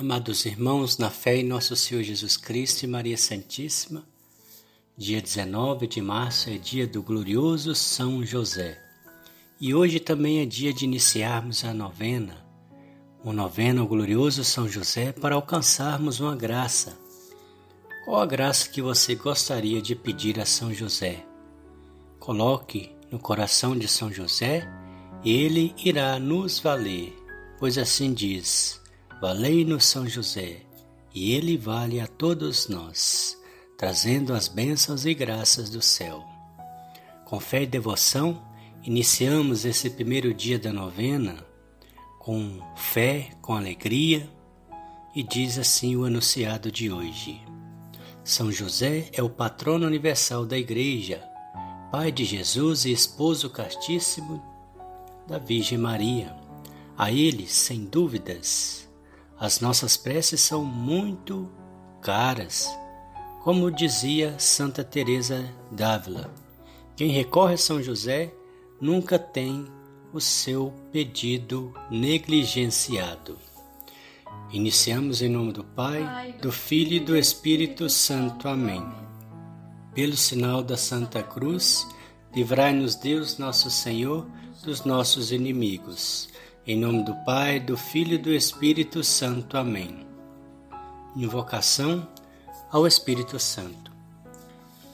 Amados irmãos, na fé em nosso Senhor Jesus Cristo e Maria Santíssima, dia 19 de março é dia do glorioso São José. E hoje também é dia de iniciarmos a novena, uma novena ao glorioso São José para alcançarmos uma graça. Qual a graça que você gostaria de pedir a São José? Coloque no coração de São José ele irá nos valer, pois assim diz Valei-nos São José, e ele vale a todos nós, trazendo as bênçãos e graças do céu. Com fé e devoção, iniciamos esse primeiro dia da novena com fé, com alegria, e diz assim o anunciado de hoje. São José é o patrono universal da Igreja, pai de Jesus e esposo castíssimo da Virgem Maria. A ele, sem dúvidas, as nossas preces são muito caras. Como dizia Santa Teresa d'Ávila, quem recorre a São José nunca tem o seu pedido negligenciado. Iniciamos em nome do Pai, do Filho e do Espírito Santo. Amém. Pelo sinal da Santa Cruz, livrai-nos Deus nosso Senhor dos nossos inimigos. Em nome do Pai, do Filho e do Espírito Santo. Amém. Invocação ao Espírito Santo.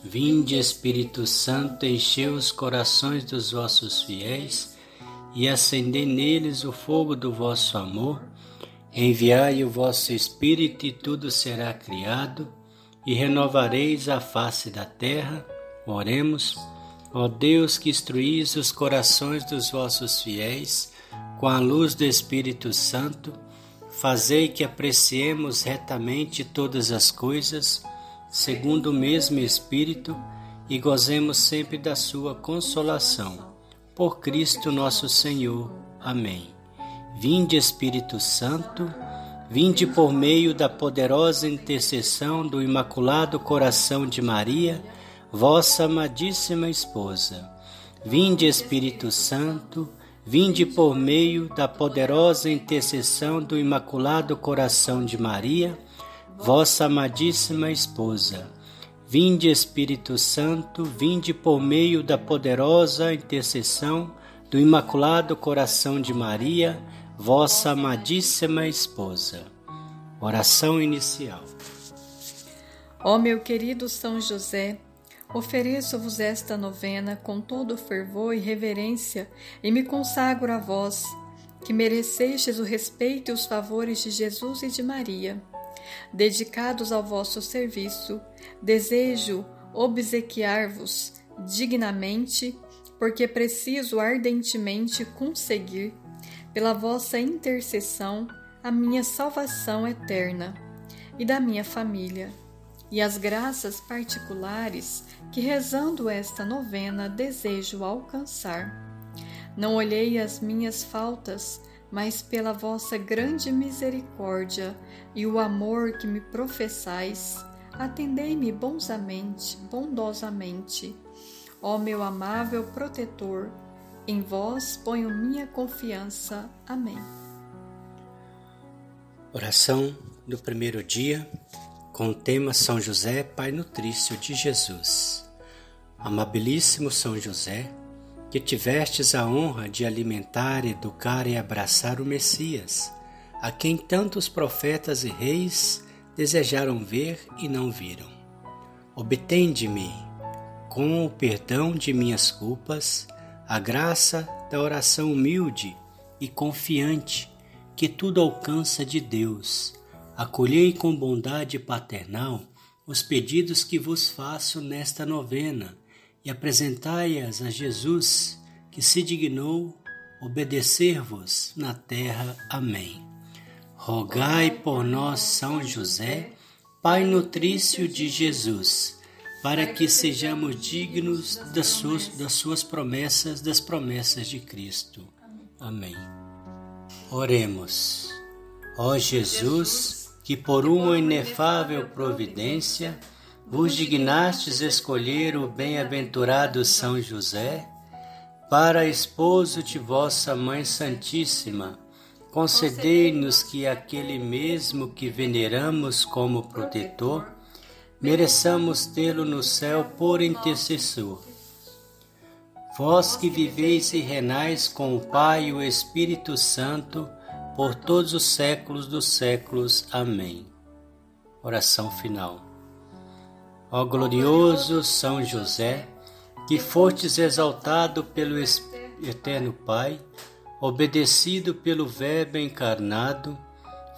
Vinde, Espírito Santo, enchei os corações dos vossos fiéis e acendei neles o fogo do vosso amor. Enviai o vosso Espírito e tudo será criado, e renovareis a face da terra. Oremos, ó Deus que instruís os corações dos vossos fiéis com a luz do Espírito Santo, fazei que apreciemos retamente todas as coisas, segundo o mesmo Espírito, e gozemos sempre da sua consolação. Por Cristo nosso Senhor. Amém. Vinde, Espírito Santo, vinde por meio da poderosa intercessão do Imaculado Coração de Maria, vossa amadíssima esposa. Vinde, Espírito Santo, Vinde por meio da poderosa intercessão do Imaculado Coração de Maria, vossa amadíssima esposa. Vinde, Espírito Santo, vinde por meio da poderosa intercessão do Imaculado Coração de Maria, vossa amadíssima esposa. Oração inicial. Ó meu querido São José, Ofereço-vos esta novena com todo fervor e reverência e me consagro a vós, que merecestes o respeito e os favores de Jesus e de Maria. Dedicados ao vosso serviço, desejo obsequiar-vos dignamente, porque preciso ardentemente conseguir, pela vossa intercessão, a minha salvação eterna e da minha família e as graças particulares que, rezando esta novena, desejo alcançar. Não olhei as minhas faltas, mas pela vossa grande misericórdia e o amor que me professais, atendei-me bonsamente, bondosamente. Ó meu amável protetor, em vós ponho minha confiança. Amém. Oração do primeiro dia com o tema São José, Pai Nutrício de Jesus. Amabilíssimo São José, que tivestes a honra de alimentar, educar e abraçar o Messias, a quem tantos profetas e reis desejaram ver e não viram. Obtende-me, com o perdão de minhas culpas, a graça da oração humilde e confiante que tudo alcança de Deus acolhei com bondade paternal os pedidos que vos faço nesta novena e apresentai-as a Jesus, que se dignou obedecer-vos na terra. Amém. Rogai por nós, São José, Pai nutrício de Jesus, para que sejamos dignos das suas, das suas promessas, das promessas de Cristo. Amém. Oremos. Ó Jesus, que por uma inefável providência vos dignastes escolher o bem-aventurado São José para esposo de vossa Mãe Santíssima, concedei-nos que aquele mesmo que veneramos como protetor, mereçamos tê-lo no céu por intercessor. Vós que viveis e renais com o Pai e o Espírito Santo, por todos os séculos dos séculos. Amém. Oração final. Ó glorioso São José, que fostes exaltado pelo Eterno Pai, obedecido pelo Verbo encarnado,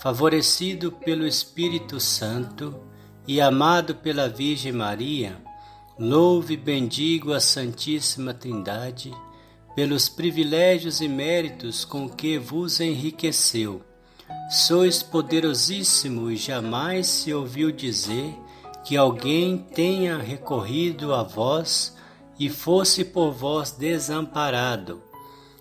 favorecido pelo Espírito Santo e amado pela Virgem Maria, louve e bendigo a Santíssima Trindade pelos privilégios e méritos com que vos enriqueceu. Sois poderosíssimo e jamais se ouviu dizer que alguém tenha recorrido a vós e fosse por vós desamparado.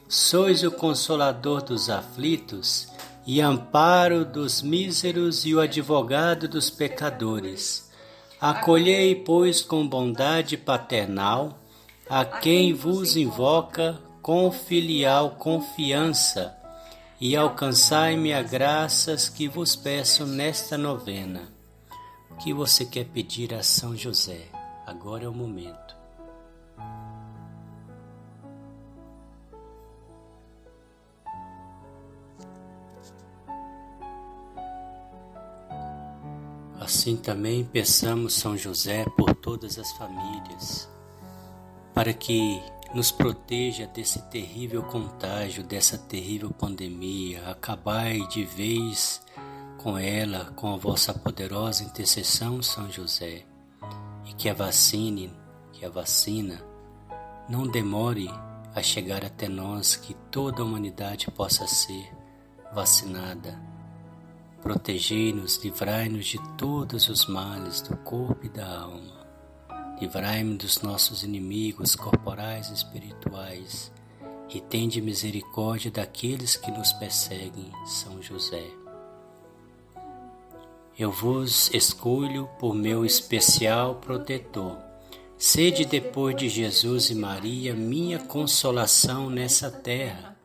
Sois o consolador dos aflitos e amparo dos míseros e o advogado dos pecadores. Acolhei, pois, com bondade paternal a quem vos invoca com filial confiança e alcançai-me a graças que vos peço nesta novena. O que você quer pedir a São José? Agora é o momento. Assim também peçamos São José por todas as famílias, para que nos proteja desse terrível contágio, dessa terrível pandemia. Acabai de vez com ela, com a vossa poderosa intercessão, São José, e que a vacine, que a vacina não demore a chegar até nós, que toda a humanidade possa ser vacinada. Protegei-nos, livrai-nos de todos os males do corpo e da alma. Livrai-me dos nossos inimigos corporais e espirituais, e tende misericórdia daqueles que nos perseguem, São José. Eu vos escolho por meu especial protetor. Sede depois de Jesus e Maria minha consolação nessa terra,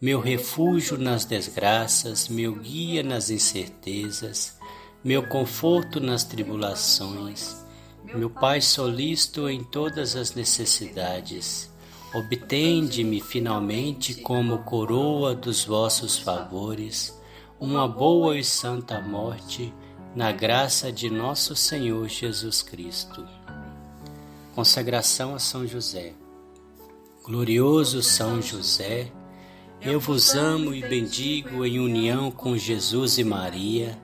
meu refúgio nas desgraças, meu guia nas incertezas, meu conforto nas tribulações meu Pai solícito em todas as necessidades, obtende-me finalmente como coroa dos vossos favores, uma boa e santa morte, na graça de nosso Senhor Jesus Cristo. Consagração a São José. Glorioso São José, eu vos amo e bendigo em união com Jesus e Maria,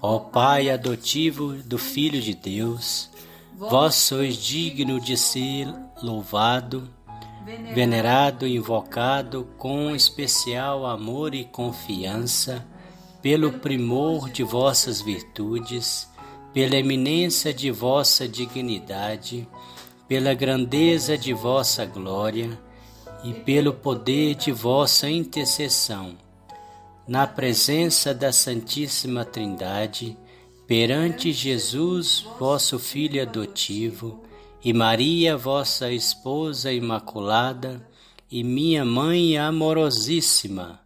ó Pai adotivo do Filho de Deus Vós sois digno de ser louvado, venerado e invocado com especial amor e confiança pelo primor de vossas virtudes, pela eminência de vossa dignidade, pela grandeza de vossa glória e pelo poder de vossa intercessão. Na presença da Santíssima Trindade, perante Jesus, vosso Filho adotivo, e Maria, vossa esposa imaculada, e minha mãe amorosíssima,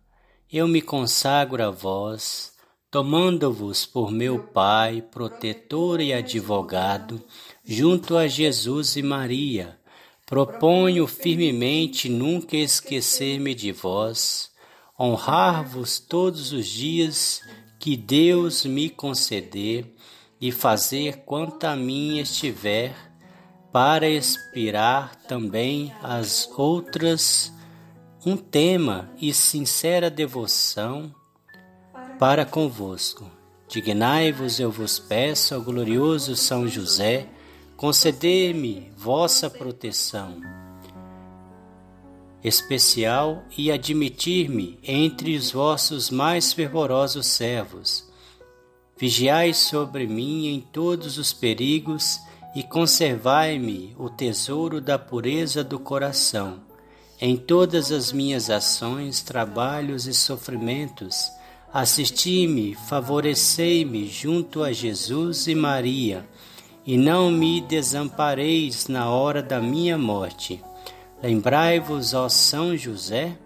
eu me consagro a vós, tomando-vos por meu Pai, protetor e advogado, junto a Jesus e Maria, proponho firmemente nunca esquecer-me de vós, honrar-vos todos os dias que Deus me conceder e fazer quanto a mim estiver, para expirar também as outras um tema e sincera devoção para convosco. Dignai-vos, eu vos peço, ao glorioso São José, conceder-me vossa proteção especial e admitir-me entre os vossos mais fervorosos servos. Vigiai sobre mim em todos os perigos e conservai-me o tesouro da pureza do coração. Em todas as minhas ações, trabalhos e sofrimentos, assisti-me, favorecei-me junto a Jesus e Maria, e não me desampareis na hora da minha morte Lembrai-vos, ó São José,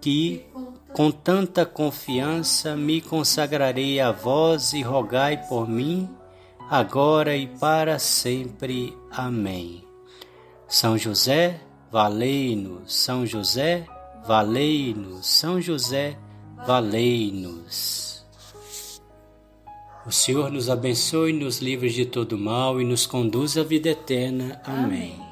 que com tanta confiança me consagrarei a vós e rogai por mim, agora e para sempre. Amém. São José, valei-nos. São José, valei-nos. São José, valei-nos. O Senhor nos abençoe, nos livre de todo mal e nos conduz à vida eterna. Amém. Amém.